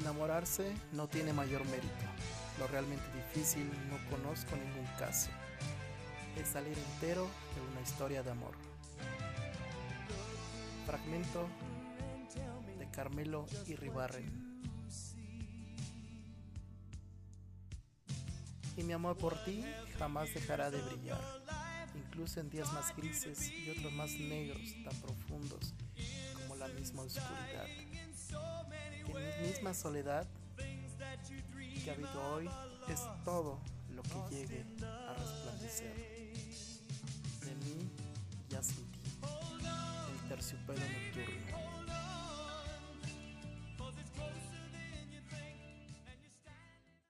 Enamorarse no tiene mayor mérito. Lo realmente difícil no conozco ningún caso. Es salir entero de una historia de amor. Fragmento de Carmelo y Ribarren. Y mi amor por ti jamás dejará de brillar, incluso en días más grises y otros más negros, tan profundos como la misma oscuridad. Misma soledad que habito hoy es todo lo que llegue a resplandecer. De mí ya sin ti, el terciopelo nocturno.